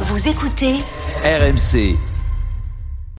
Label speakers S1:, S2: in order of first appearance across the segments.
S1: Vous écoutez
S2: RMC.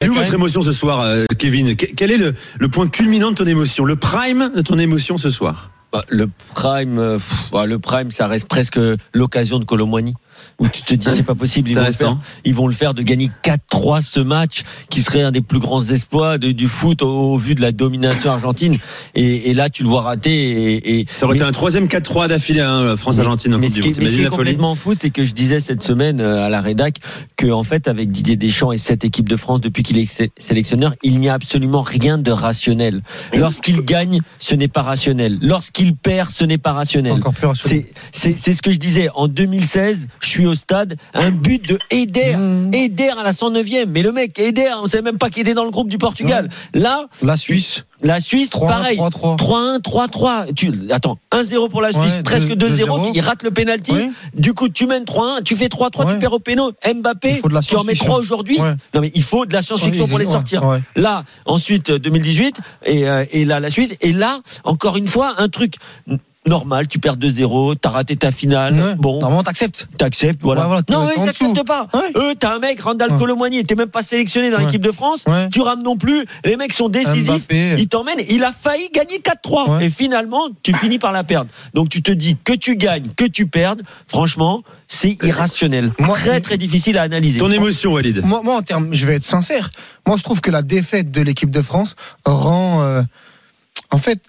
S3: Et où votre émotion ce soir, euh, Kevin Que- Quel est le, le point culminant de ton émotion Le prime de ton émotion ce soir?
S4: Bah, Le prime, euh, pff, bah, le prime, ça reste presque l'occasion de Colomboigny. Où tu te dis c'est pas possible, ils vont, le faire, ils vont le faire de gagner 4-3 ce match, qui serait un des plus grands exploits de- du foot au, au vu de la domination argentine. Et, et là, tu le vois rater. Et, et-
S3: Ça aurait
S4: mais-
S3: été un troisième 4-3 d'affilée, hein, France-Argentine en
S4: mais
S3: Coupe du Monde.
S4: est, mais ce qui est complètement fou, c'est que je disais cette semaine euh, à la rédac que en fait avec Didier Deschamps et cette équipe de France depuis qu'il est sé- sélectionneur, il n'y a absolument rien de rationnel. Lorsqu'il gagne, ce n'est pas rationnel. Lorsqu'il perd, ce n'est pas rationnel.
S5: Encore plus rationnel.
S4: C'est c'est c'est ce que je disais en 2016, je suis au stade, un but de Eder,
S5: Mmh.
S4: Eder à la 109e, mais le mec Eder, on savait même pas qu'il était dans le groupe du Portugal. Là,
S5: La Suisse,
S4: la Suisse
S5: 3
S4: pareil.
S5: 3-3.
S4: 3-1, 3-3. Tu, attends, 1-0 pour la Suisse,
S5: Ouais,
S4: presque
S5: 2-0.
S4: 2-0. Il rate le penalty.
S5: Oui.
S4: Du coup, tu mènes 3-1, tu fais 3-3, tu perds au péno. Mbappé, tu en mets
S5: science-fiction.
S4: 3 aujourd'hui.
S5: Ouais.
S4: Non, mais il faut de la science-fiction
S5: Oui,
S4: pour les sortir. Là, ensuite, euh, 2018, et, euh, et là, la Suisse. Et là, encore une fois, un truc normal, tu perds 2-0, t'as raté ta finale.
S5: Ouais.
S4: Bon,
S5: Normalement, t'acceptes.
S4: t'acceptes, voilà.
S5: Ouais, voilà, tu
S4: non, ils
S5: dessous.
S4: n'acceptent pas.
S5: Ouais.
S4: Eux, t'as un mec, Randall
S5: Ouais.
S4: Colomwani, t'es même pas sélectionné dans
S5: Ouais.
S4: l'équipe de France.
S5: Ouais.
S4: Tu rames non plus. Les mecs sont décisifs.
S5: Mbappé.
S4: Il t'emmène. Il a failli gagner 4-3.
S5: Ouais.
S4: Et finalement, tu finis par la perdre. Donc tu te dis que tu gagnes, que tu perdes. Franchement, c'est irrationnel.
S5: Moi-
S4: très très difficile à analyser.
S3: Ton émotion, Walid
S5: Moi, moi, en termes, je vais être sincère. Moi, je trouve que la défaite de l'équipe de France rend, euh, en fait,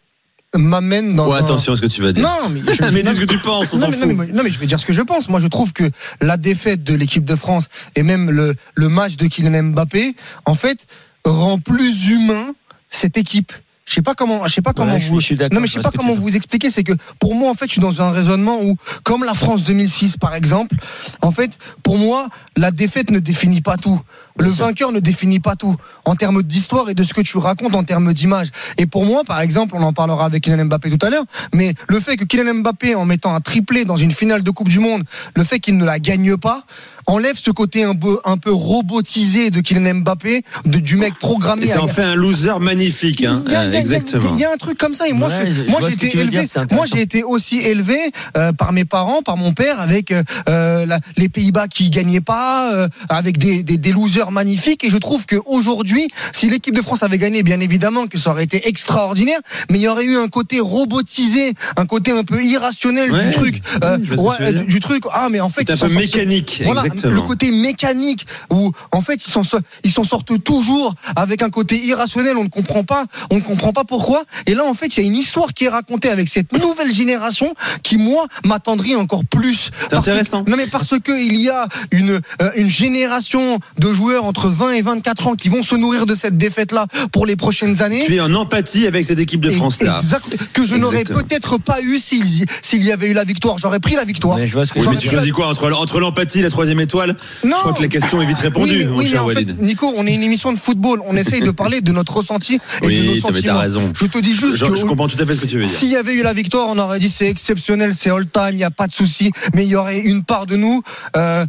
S5: m'amène dans.
S3: Oh,
S5: un-
S3: attention à ce que tu vas dire.
S5: Non, mais je,
S3: mais dis ce que tu penses, on
S5: non,
S3: s'en
S5: mais,
S3: fout.
S5: non, mais, non, mais je vais dire ce que je pense. Moi, je trouve que la défaite de l'équipe de France et même le, le match de Kylian Mbappé, en fait, rend plus humain cette équipe. Je sais pas comment, je sais pas comment
S4: Ouais, je suis-
S5: vous.
S4: je suis
S5: non, mais je sais pas comment vous expliquer. C'est que pour moi, en fait, je suis dans un raisonnement où, comme la France 2006, par exemple, en fait, pour moi, la défaite ne définit pas tout. Le vainqueur ne définit pas tout en termes d'histoire et de ce que tu racontes en termes d'image. Et pour moi, par exemple, on en parlera avec Kylian Mbappé tout à l'heure, mais le fait que Kylian Mbappé, en mettant un triplé dans une finale de Coupe du Monde, le fait qu'il ne la gagne pas, enlève ce côté un peu, un peu robotisé de Kylian Mbappé, de, du mec programmé.
S3: Et ça en fait un loser magnifique, hein.
S5: il y a- il y a-
S3: exactement.
S5: Il y a un truc comme ça. Et moi,
S4: Ouais,
S5: je- j'ai été élevé.
S4: dire,
S5: moi, j'ai été aussi élevé euh, par mes parents, par mon père, avec euh, euh, la- les Pays-Bas qui gagnaient pas, euh, avec des, des, des losers magnifiques. Et je trouve que aujourd'hui, si l'équipe de France avait gagné, bien évidemment que ça aurait été extraordinaire, mais il y aurait eu un côté robotisé, un côté un peu irrationnel
S3: Ouais,
S5: du truc, euh,
S3: oui,
S5: ouais, du, truc. Ah, mais en fait,
S3: C'est un peu mécanique,
S5: voilà,
S3: exactement.
S5: le côté mécanique où en fait ils s'en so- ils s'en sortent toujours avec un côté irrationnel, on ne comprend pas, on ne comprend pas pourquoi. Et là en fait, il y a une histoire qui est racontée avec cette nouvelle génération qui moi m'attendrit encore plus.
S3: C'est
S5: que-
S3: intéressant.
S5: non mais parce que il y a une euh, une génération de joueurs entre 20 et 24 ans qui vont se nourrir de cette défaite là pour les prochaines années.
S3: Tu es en empathie avec cette équipe de France là.
S5: Exact, que je n'aurais peut-être pas eu s'il y- s'il y avait eu la victoire. J'aurais pris la victoire.
S4: Mais je vois ce que
S3: Oui,
S4: tu
S3: mais choisis quoi entre, entre l'empathie et la troisième étoile
S5: Non.
S3: Je crois que la question est vite répondue,
S5: Oui, mais,
S3: mon
S5: oui, mais
S3: cher
S5: fait. Nico, on est une émission de football. On essaye de parler de notre ressenti et de
S3: Oui,
S5: nos sentiments.
S3: t'as raison.
S5: Je te dis juste
S3: Je,
S5: que
S3: je comprends tout à fait ce que tu veux dire.
S5: s'il y avait eu la victoire, on aurait dit c'est exceptionnel, c'est all time, il n'y a pas de souci. Mais il y aurait une part de nous. Euh,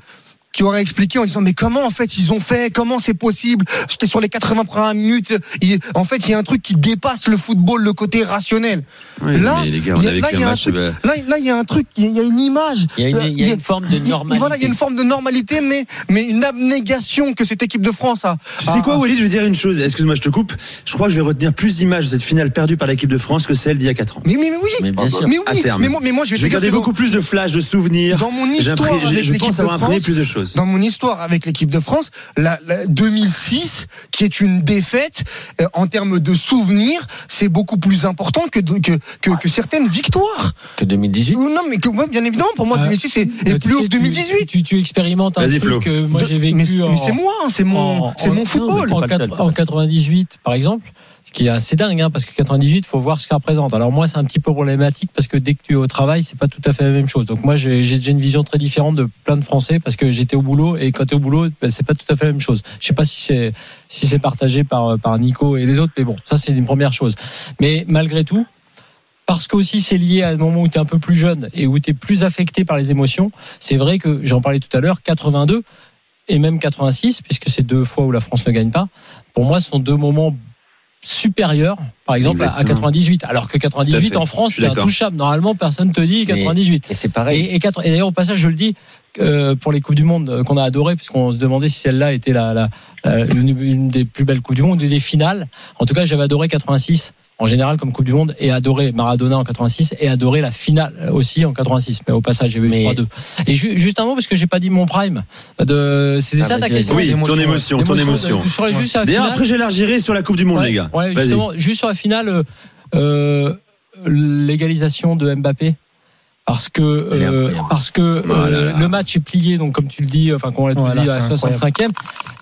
S5: qui aurait expliqué en disant mais comment en fait ils ont fait comment c'est possible j'étais sur les 80 premières minutes il- en fait il y a un truc qui dépasse le football le côté rationnel
S3: Oui,
S5: là il y a-
S3: avait
S5: là,
S3: qu'un
S5: il y a un truc-
S3: bah,
S5: il y a y une image
S4: Il y a une,
S5: Euh,
S4: il y a une forme de normalité.
S5: voilà il y a une forme de normalité mais mais une abnégation que cette équipe de France a
S3: Tu sais quoi, Walid, je vais dire une chose. Excuse-moi, je te coupe. Je crois que je vais retenir plus d'images de cette finale perdue par l'équipe de France que celle d'il y a 4 ans.
S5: mais, mais, mais oui
S4: Mais bien sûr.
S5: mais
S3: À
S5: oui
S3: terme.
S5: mais moi, mais moi je vais
S3: Je vais garder beaucoup plus de flashs, de souvenirs.
S5: Dans mon histoire
S3: je pense avoir
S5: France,
S3: plus de choses.
S5: Dans mon histoire avec l'équipe de France, la, la 2006, qui est une défaite euh, en termes de souvenirs, c'est beaucoup plus important que, de- que, que, que certaines victoires.
S4: Que 2018.
S5: Ou Non, mais que moi, bien évidemment, pour moi,
S6: Ah,
S5: 2006 est, est
S6: tu
S5: plus haut que 2018.
S6: Tu, tu, tu expérimentes un truc que moi j'ai vécu
S5: mais c'est-
S6: en,
S5: mais c'est moi, hein, c'est mon,
S6: en-
S5: mon football.
S6: en, en
S4: le seul.
S6: 98 par exemple, ce qui est assez dingue, hein, parce que 98, faut voir ce que ça représente. Alors moi, c'est un petit peu problématique parce que dès que tu es au travail, c'est pas tout à fait la même chose. Donc moi, j'ai déjà une vision très différente de plein de Français parce que j'étais au boulot et quand tu es au boulot, ben, c'est pas tout à fait la même chose. Je sais pas si c'est si c'est partagé par par Nico et les autres, mais bon, ça c'est une première chose. Mais malgré tout. Parce qu'aussi c'est lié à un moment où tu es un peu plus jeune et où tu es plus affecté par les émotions. C'est vrai que j'en parlais tout à l'heure, 82 et même 86, puisque c'est deux fois où la France ne gagne pas, pour moi, ce sont deux moments supérieurs, par exemple, à- à
S3: Exactement.
S6: 98. Alors que
S3: Tout à
S6: 98
S3: fait.
S6: en France, c'est intouchable. Normalement, personne te dit
S4: Mais-
S6: 98.
S4: Et c'est pareil.
S6: Et, et, quatre- et d'ailleurs, au passage, je le dis, euh, pour les coupes du monde euh, qu'on a adoré, puisqu'on se demandait si celle-là était la, la, la- une, une des plus belles coupes du monde, une des finales. En tout cas, j'avais adoré 86 en général comme coupe du monde et adoré Maradona en 86 et adoré la finale aussi en 86. Mais au passage, j'ai vu
S4: Mais-
S6: 3-2. Et ju- juste un mot parce que j'ai pas dit mon prime. De, c'était
S4: Ah,
S6: ça ta
S4: vas-y,
S6: question?
S3: Oui, ton émotion, ton émotion.
S6: la- la
S3: D'ailleurs, après, j'élargirai sur la Coupe du Monde,
S6: Ouais,
S3: les gars.
S6: ouais,
S3: Vas-y.
S6: justement, juste sur la finale, euh, euh, l'égalisation de Mbappé. Parce que euh, parce que euh,
S3: là.
S6: le match est plié donc comme tu le dis enfin qu'on l'a tous
S5: Ouais, là,
S6: dit à
S5: c'est
S6: la 65e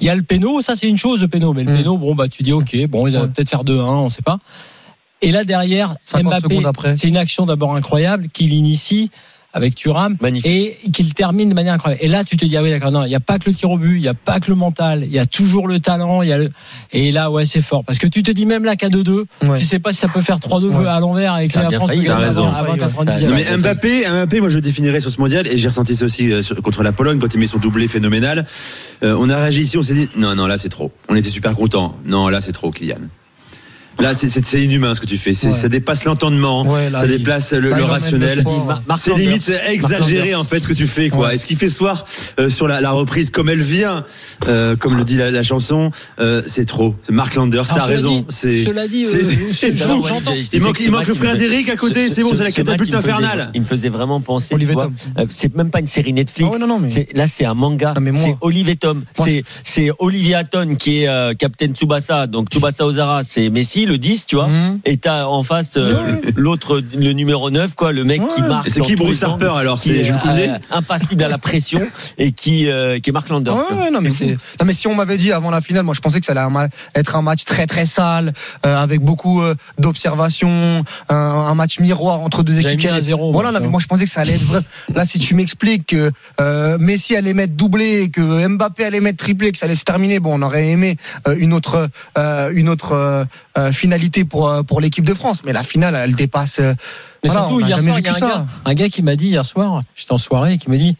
S6: il y a le péno ça c'est une chose le péno mais le
S5: Mm.
S6: péno bon bah tu dis OK bon ils vont
S5: Ouais.
S6: peut-être faire 2-1 on sait pas et là derrière
S5: 50
S6: Mbappé c'est une action d'abord incroyable qu'il initie avec Thuram
S4: Magnifique.
S6: et qu'il termine de manière incroyable. Et là, tu te dis, ah oui, d'accord, non, il n'y a pas que le tir au but, il n'y a pas que le mental, il y a toujours le talent, il y a le... et là, ouais, c'est fort. Parce que tu te dis même là qu'à 2-2,
S5: Ouais.
S6: tu sais pas si ça peut faire 3-2
S5: Ouais.
S6: à l'envers avec
S4: Ça a
S6: la
S4: bien
S6: France
S4: failli,
S6: gagner
S3: raison.
S6: avant, avant 90
S3: Non mais Mbappé, Mbappé, moi je le définirais sur ce mondial et j'ai ressenti ça aussi euh, contre la Pologne quand il met son doublé phénoménal. Euh, on a réagi ici, on s'est dit non non là c'est trop. On était super contents. Non là c'est trop Kylian. Là c'est c'est c'est inhumain ce que tu fais. C'est-
S5: Ouais.
S3: Ça dépasse l'entendement,
S5: Ouais, là,
S3: ça
S5: il-
S3: déplace le, le rationnel. C'est limite exagéré en fait ce que tu fais quoi.
S5: Ouais.
S3: Et ce qu'il fait ce soir euh, sur la, la reprise comme elle vient, euh, comme le dit la, la chanson, euh, c'est trop. Mark Landers, t'as raison. C'est
S6: euh,
S3: fou. Il manque, il manque le frère d'Eric à côté. C'est bon, c'est la catapulte infernale.
S4: Il me faisait vraiment penser.
S5: Tom.
S4: euh, c'est même pas une série Netflix.
S5: Ah ouais, non, non, mais-
S4: C'est- Là, c'est un manga.
S5: Non, mais moi-
S4: C'est Olivier Tom.
S5: Moi-
S4: C'est Olivier Hatton qui est euh, Captain Tsubasa. Donc Tsubasa Ozara, c'est Messi, le 10, tu vois.
S5: Mhm.
S4: Et t'as en face euh, l'autre, le numéro 9, quoi, le mec qui
S5: Ouais.
S4: marque.
S3: Et c'est qui Bruce Harper alors
S4: qui
S3: C'est
S4: est,
S3: Jules Koundé
S4: euh, impassible à la pression et qui, euh, qui est Marc Landers.
S5: Ouais, non, mais c'est, non, mais si on m'avait dit avant la finale, moi, je pensais que ça allait un ma- être un match très, très sale, euh, avec beaucoup euh, d'observations, un, un match miroir entre deux équipes.
S6: mis un zéro,
S5: Voilà,
S6: moi,
S5: non, mais moi, je pensais que ça allait être vrai. Là, si tu m'expliques que euh, Messi allait mettre doublé, que Mbappé allait mettre triplé, que ça allait se terminer, bon, on aurait aimé euh, une autre, euh, une autre euh, euh, finalité pour euh, pour l'équipe de France. Mais la finale, elle dépasse. euh,
S6: Mais
S5: voilà,
S6: surtout, hier soir, il y a un gars, un gars qui m'a dit hier soir, j'étais en soirée, qui m'a dit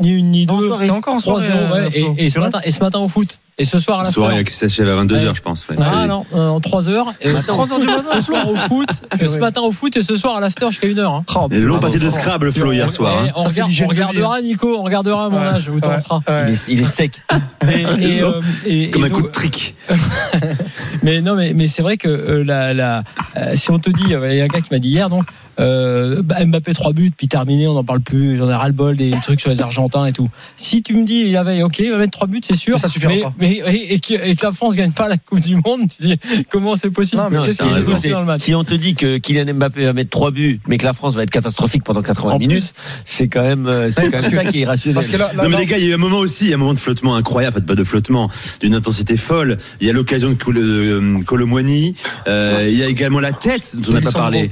S6: ni une ni
S5: En
S6: deux,
S5: soirée, encore en
S6: 3-0,
S5: soirée,
S6: ouais,
S5: euh, Flo.
S6: et, et ce matin, et ce matin au foot. Et ce soir à la
S3: Soirée qui s'achève à 22h,
S6: Ouais.
S3: je pense. ouais.
S6: Ah non, euh, en 3 heures. Et
S5: Attends, 3 heures du matin,
S6: ce soir au foot, et ce matin au foot et ce soir à l'after jusqu'à 1 heure. Hein.
S3: Et long
S5: bravo.
S3: pâté de Scrabble, Flo, hier soir. Hein.
S6: on, regardera, Nico, on regardera mon
S5: Ouais.
S6: âge, je vous t'en
S5: Ouais.
S6: sera.
S5: Ouais.
S4: Il, est, il est sec.
S6: Et, et, euh, et-
S3: Comme un coup de trick.
S6: mais non, mais, mais c'est vrai que euh, la, la, euh, si on te dit, euh, il y a un gars qui m'a dit hier, donc euh, bah, Mbappé 3 buts, puis terminé, on n'en parle plus, j'en ai ras le bol des trucs sur les Argentins et tout. Si tu me dis, il y avait, ok, il va mettre 3 buts, c'est sûr.
S5: Mais ça suffira
S6: mais,
S5: pas.
S6: mais- et, et que, et que la France gagne pas la Coupe du Monde, tu dis, comment c'est possible?
S5: Non, mais
S6: qui s'est
S3: raison.
S6: passé dans le match?
S4: Si on te dit que Kylian Mbappé va mettre 3 buts, mais que la France va être catastrophique pendant 80
S6: En
S4: minutes, c'est quand même, euh, c'est quand même ça qui est irrationnel.
S5: Parce que là, là,
S3: Non mais les gars, il y a eu un moment aussi, il y a un moment de flottement incroyable, pas de flottement, d'une intensité folle. Il y a l'occasion de euh, Colomboigny, euh, il y a également la tête dont on n'a pas parlé.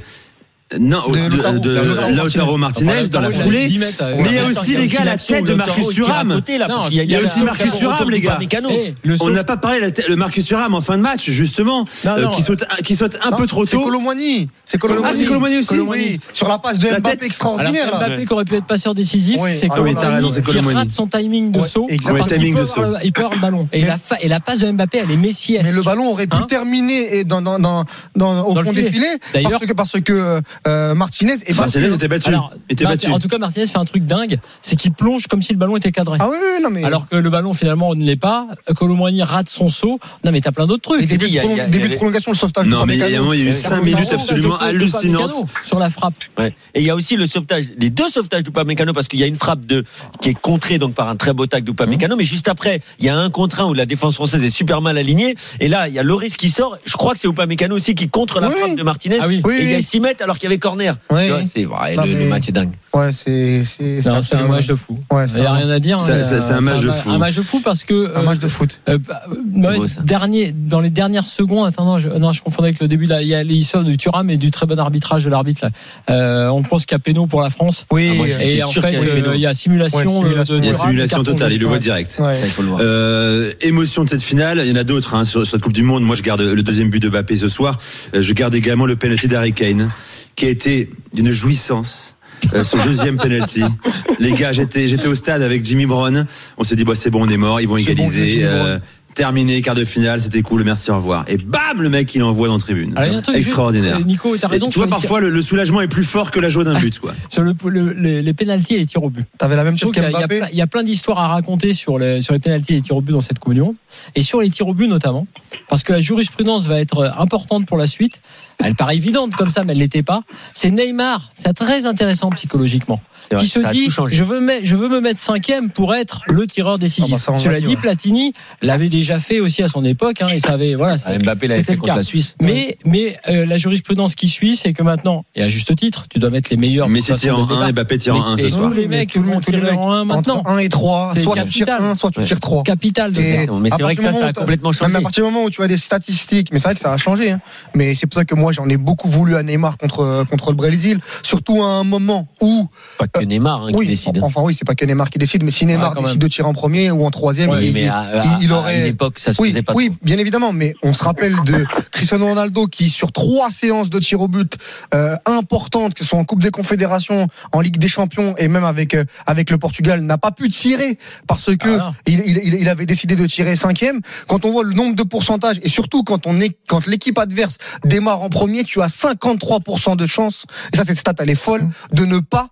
S3: Non,
S5: De
S3: de,
S5: Lautaro.
S3: de
S5: Lautaro
S3: Lautaro Martinez
S6: Enfin,
S3: dans la
S6: il
S3: foulée.
S6: 10 mètres,
S3: Mais il y a aussi les gars la tête de Marcus Thuram.
S4: Il
S3: il y a aussi Marcus Thuram, les gars.
S6: Eh, le
S3: On n'a pas parlé de Marcus Thuram en fin de match justement,
S6: Non,
S3: euh, qui saute qui saute un
S5: Non,
S3: peu trop
S5: C'est
S3: tôt.
S5: C'est Colomboigny.
S3: Ah, c'est Colomboigny aussi
S5: sur la passe de
S3: La
S5: Mbappé extraordinaire.
S6: Mbappé qui aurait pu être passeur décisif, c'est
S5: Ah
S6: qui
S3: Colomboigny.
S6: rate son timing de saut. Il peut avoir le ballon. Et, la, passe de Mbappé, elle est messiesque.
S5: Mais le ballon aurait pu
S6: Hein
S5: terminer au fond
S6: filet.
S5: des filets
S6: D'ailleurs-
S5: parce que, parce que euh, Martinez.
S3: Martinez était battu.
S6: Alors,
S3: était
S6: Marti-
S3: battu.
S6: en tout cas, Martinez fait un truc dingue, c'est qu'il plonge comme si le ballon était cadré.
S5: Ah oui, oui, non mais.
S6: Alors que le ballon finalement ne l'est pas. Colomboigny rate son saut. Non mais t'as plein d'autres
S5: Et
S6: trucs.
S5: début,
S4: il y a-
S5: de, prolong-
S4: il y a-
S5: début
S4: il y a-
S5: de prolongation, le sauvetage.
S3: Non mais il y a eu
S5: Et
S3: 5
S5: Upamecano,
S3: minutes absolument hallucinantes.
S6: Upamecano sur la frappe.
S4: Ouais. Et il y a aussi le sauvetage, les deux sauvetages d'Upamecano parce qu'il y a une frappe de qui est contrée donc par un très beau tac d'Upamecano, mais juste après il y a un contre un où la défense française est super mal alignée et là il y a Loris qui sort. Je crois que c'est Upamecano aussi qui contre la
S5: Oui.
S4: frappe de Martinez.
S6: Ah oui.
S4: Et il y a
S5: oui.
S4: 6 mètres alors qu'il y avait corner.
S5: Oui.
S4: Tu vois, c'est ouais,
S5: Non,
S4: le, le
S5: mais-
S4: match est dingue.
S5: Ouais, c'est. C'est
S6: c'est un match de fou.
S5: Ouais,
S6: Il
S5: c'est
S6: n'y a rien à dire.
S3: Ça-
S6: hein.
S3: c'est un match de fou.
S6: Un match de fou parce que
S5: Un
S6: euh,
S5: match de foot.
S6: Euh, bah, euh, ouais,
S4: beau, ça.
S6: dernier, dans les dernières secondes, attends, non, je, non, je confondais avec le début, là, il y a l'histoire du Thuram et du très bon arbitrage de l'arbitre, là. Euh, on pense qu'il y a péno pour la France.
S5: Oui.
S4: Ah, moi,
S5: euh,
S6: Et en fait,
S4: y
S6: euh, il y a simulation,
S5: Ouais,
S6: de-
S5: simulation.
S6: de,
S3: Il y a
S6: Thuram,
S3: simulation totale, il le voit direct.
S5: ouais.
S4: Ça il faut le voir.
S3: Euh, émotion de cette finale, il y en a d'autres hein, sur, sur cette Coupe du Monde. Moi, je garde le deuxième but de Mbappé ce soir. Euh, je garde également le penalty d'Harry Kane, qui a été d'une jouissance. Euh, son deuxième penalty. Les gars, j'étais j'étais au stade avec Jimmy Brown. On s'est dit bah c'est bon, on est mort, ils vont
S5: bon,
S3: égaliser. Euh, terminé, quart de finale, c'était cool, merci, au revoir. Et bam, le mec, il envoie dans la tribune.
S6: Truc
S3: Extraordinaire.
S6: juste- Nico, t'as raison.
S3: Et tu vois,
S6: sur
S3: parfois, le, le soulagement est plus fort que la joie d'un but, quoi.
S6: Sur le, le- les, les pénalties et les tirs au but.
S5: T'avais la même chose
S6: il y a plein- il y a plein d'histoires à raconter sur les, sur les pénalties et les tirs au but dans cette Coupe du Monde. Et sur les tirs au but notamment. Parce que la jurisprudence va être importante pour la suite. Elle paraît évidente comme ça, mais elle l'était pas. C'est Neymar. C'est très intéressant psychologiquement.
S4: C'est vrai,
S6: qui se dit,
S4: tout
S6: je veux, me- je veux me mettre cinquième pour être le tireur décisif.
S5: Ah bah
S6: Cela
S5: dit, ouais.
S6: Platini l'avait déjà fait aussi à son époque. Hein, et ça avait, voilà, ça
S4: Ah, Mbappé l'avait fait
S6: le
S4: contre
S6: cas.
S4: la Suisse.
S6: mais, mais euh, la jurisprudence qui suit, c'est que maintenant, et à juste titre, tu dois mettre les meilleurs. Façon,
S3: en
S6: de
S3: 1
S6: départ.
S3: et Mbappé tire en
S6: Mais-
S3: 1 ce
S6: et
S3: soir.
S6: tous les mecs
S5: les
S6: tirer
S5: mecs,
S6: en 1 maintenant.
S5: Entre 1 et 3,
S6: C'est
S5: soit tu tires
S6: capital.
S5: 1, soit tu tires 3.
S6: Capital.
S4: Mais c'est vrai que ça, a complètement
S5: Même
S4: changé.
S5: à partir du moment où tu as des statistiques, mais c'est vrai que ça a changé. hein. Mais c'est pour ça que moi j'en ai beaucoup voulu à Neymar contre contre le Brésil, surtout à un moment où
S4: Pas que Neymar hein, qui
S5: oui,
S4: décide.
S5: enfin oui, c'est pas que Neymar qui décide, mais si Neymar
S6: Ouais,
S5: décide
S6: même.
S5: de tirer en premier ou en troisième,
S6: Ouais,
S5: il,
S4: mais
S5: il-
S4: à,
S5: il
S4: à
S5: aurait
S4: une époque, ça se
S5: oui,
S4: faisait pas
S5: oui,
S4: trop.
S5: bien évidemment, mais on se rappelle de Cristiano Ronaldo qui, sur trois séances de tir au but euh, importantes, que ce soit en Coupe des Confédérations, en Ligue des Champions et même avec euh, avec le Portugal, n'a pas pu tirer parce que
S6: Ah, non.
S5: il, il, il- il avait décidé de tirer cinquième. Quand on voit le nombre de pourcentages et surtout quand on est quand l'équipe adverse démarre en premier, tu as 53% de chance. Et ça, cette stat, elle est folle de ne pas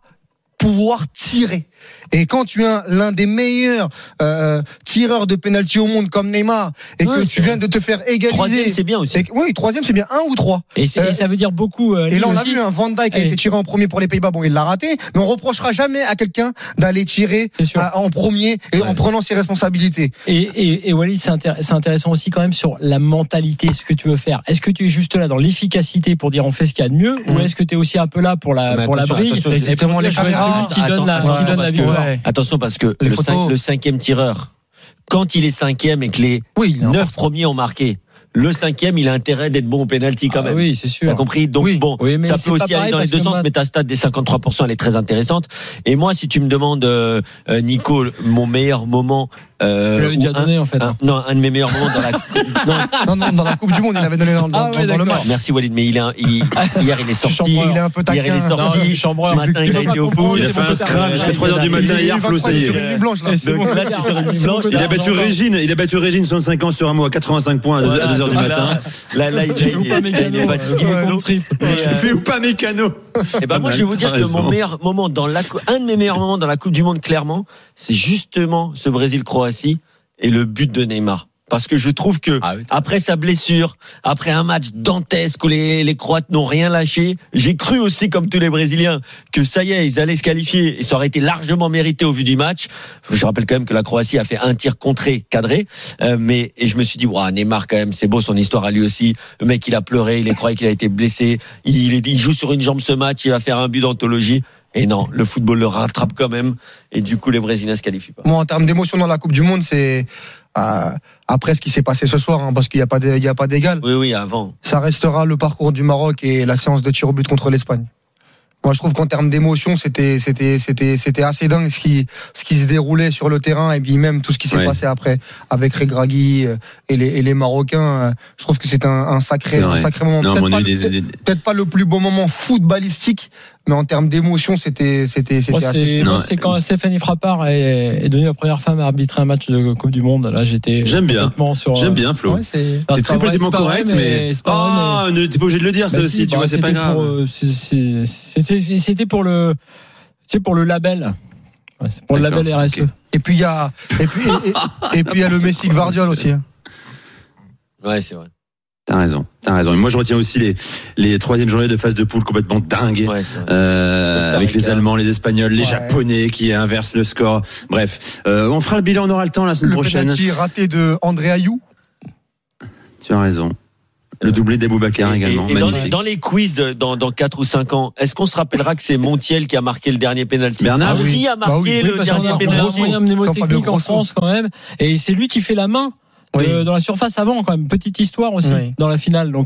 S5: pouvoir tirer. Et quand tu es l'un des meilleurs euh, tireurs de pénalty au monde comme Neymar et
S6: Ouais,
S5: que tu viens de te faire égaliser,
S4: Troisième, c'est bien aussi.
S5: et oui, troisième c'est bien un ou trois.
S6: Et,
S5: Euh,
S6: ça veut dire beaucoup. euh,
S5: Et là, on
S6: lui
S5: a
S6: aussi.
S5: vu un Van Dijk qui a été tiré en premier pour les Pays-Bas. Bon, il l'a raté, mais on reprochera jamais à quelqu'un d'aller tirer en premier et
S4: Ouais.
S5: en prenant ses responsabilités.
S6: Et, et, et Walid, c'est intér- c'est intéressant aussi quand même sur la mentalité, ce que tu veux faire. Est-ce que tu es juste là dans l'efficacité pour dire on fait ce qu'il y a de mieux, ou
S5: Mhm.
S6: est-ce que tu es aussi un peu là pour la,
S4: Mais
S6: pour la brille?
S5: exactement, les caméras.
S6: Celui qui donne la,
S4: Attends,
S6: qui donne la
S4: parce que-
S6: victoire.
S5: Ouais.
S4: Attention parce que le, cinquième tireur, quand il est cinquième et que les
S5: Oui,
S4: neuf premiers ont marqué, le cinquième, il a intérêt d'être bon au penalty quand
S6: Ah
S4: même.
S6: oui, c'est
S4: T'as
S6: sûr.
S4: compris? Donc
S5: Oui.
S4: bon,
S6: Oui, mais
S4: ça peut aussi aller dans les deux sens, mais ta stat des 53%, elle est très intéressante. Et moi, si tu me demandes, euh, euh, Nico, mon meilleur moment... Euh,
S6: Tu l'avais déjà
S4: un-
S6: donné en fait.
S4: un- non, un de mes meilleurs moments dans la... non,
S5: Non, non, dans la Coupe du Monde, il avait donné dans, dans-
S6: Ah ouais,
S5: dans le match.
S4: merci Walid, mais il est, un- il- hier il est sorti.
S6: Chambreur.
S5: Il est un peu taquin.
S4: Hier il est sorti.
S6: je chambreur.
S4: Ce matin, il a été au foot.
S3: Il a fait un scrum jusqu'à 3 heures du
S5: Il
S3: matin hier, Flo,
S5: 23
S3: ça y
S5: sur
S3: est. Il a battu. Régine, il a battu Régine 65 ans sur un mot à 85 points à 2
S4: Voilà,
S3: heures du
S4: donc
S3: matin.
S4: Là, là, il, est fatigué,
S6: euh,
S3: fait ou pas mécano
S4: Eh ben moi, je vais vous dire que mon meilleur moment dans la, un de mes meilleurs moments dans la Coupe du Monde, clairement, c'est justement ce Brésil-Croatie et le but de Neymar. Parce que je trouve que
S6: Ah oui.
S4: après sa blessure, après un match dantesque où les, les Croates n'ont rien lâché, j'ai cru aussi, comme tous les Brésiliens, que ça y est, ils allaient se qualifier et ça aurait été largement mérité au vu du match. Je rappelle quand même que la Croatie a fait un tir contré, cadré, euh, mais et je me suis dit, waouh, Neymar quand même, c'est beau son histoire à lui aussi. Le mec, il a pleuré, il croyait qu'il a été blessé, il, est- il joue sur une jambe ce match, il va faire un but d'anthologie. Et non, le football le rattrape quand même, et du coup les Brésiliens se qualifient pas.
S5: Moi, en termes d'émotion dans la Coupe du Monde, c'est après ce qui s'est passé ce soir, hein, parce qu'il n'y a pas de- il y a pas d'égal.
S4: Oui, oui, avant.
S5: Ça restera le parcours du Maroc et la séance de tir au but contre l'Espagne. Moi, je trouve qu'en termes d'émotion, c'était c'était c'était c'était assez dingue ce qui ce qui se déroulait sur le terrain et puis même tout ce qui s'est
S3: Ouais.
S5: passé après avec Regragui euh, et les et les Marocains. euh, Je trouve que c'est un, un sacré un sacré moment. Pas
S3: des,
S5: peut-être pas le plus beau moment footballistique, mais en termes d'émotion, c'était c'était c'était assez.
S6: c'est
S3: Non,
S6: moi, c'est quand Stéphanie Frappard est, est devenue la première femme à arbitrer un match de Coupe du Monde. Là, j'étais
S3: J'aime bien.
S6: sur.
S3: J'aime bien, Flo.
S6: Ouais, c'est
S3: très politiquement correct, mais. Oh, ne- t'es pas obligé de le dire, ça
S6: Bah
S3: aussi,
S6: si,
S3: tu
S6: bah,
S3: vois, c'est pas
S6: c'était
S3: grave.
S6: pour, euh, C'était pour le, c'est pour le label. Ouais, c'est pour le label RSE.
S5: Et puis il y a et puis et, et- et puis il y a le Messi Guardiola aussi. hein.
S4: Ouais, c'est vrai.
S3: T'as raison, t'as raison. Et moi, je retiens aussi les, les troisième journées de phase de poule complètement.
S4: Ouais, vrai.
S3: Euh, avec les. Allemands, les Espagnols, les
S5: Ouais.
S3: Japonais qui inversent le score. Bref, euh, on fera le bilan, on aura le temps la semaine
S5: Le
S3: prochaine.
S5: penalty raté de André Ayou.
S3: Tu as raison. Le doublé d'Aboubacar également,
S4: et- et dans,
S3: magnifique.
S4: dans les quiz de- dans, dans 4 ou 5 ans, est-ce qu'on se rappellera que c'est Montiel qui a marqué le dernier penalty?
S3: Bernard?
S4: Ah,
S5: oui.
S4: Qui a
S5: Bah
S4: marqué
S5: oui,
S6: Oui,
S4: le dernier penalty?
S6: moyen mnémotechnique en. France quand même. Et c'est lui qui fait la main de-
S5: Oui.
S6: dans la surface avant quand même. Petite histoire aussi
S5: Oui.
S6: dans la finale. Donc